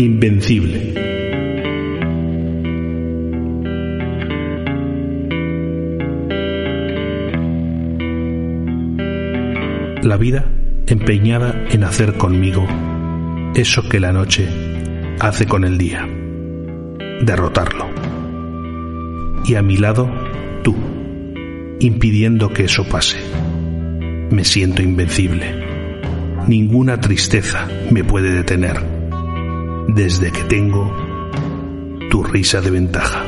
Invencible. La vida empeñada en hacer conmigo eso que la noche hace con el día, derrotarlo. Y a mi lado, tú, impidiendo que eso pase. Me siento invencible. Ninguna tristeza me puede detener desde que tengo tu risa de ventaja.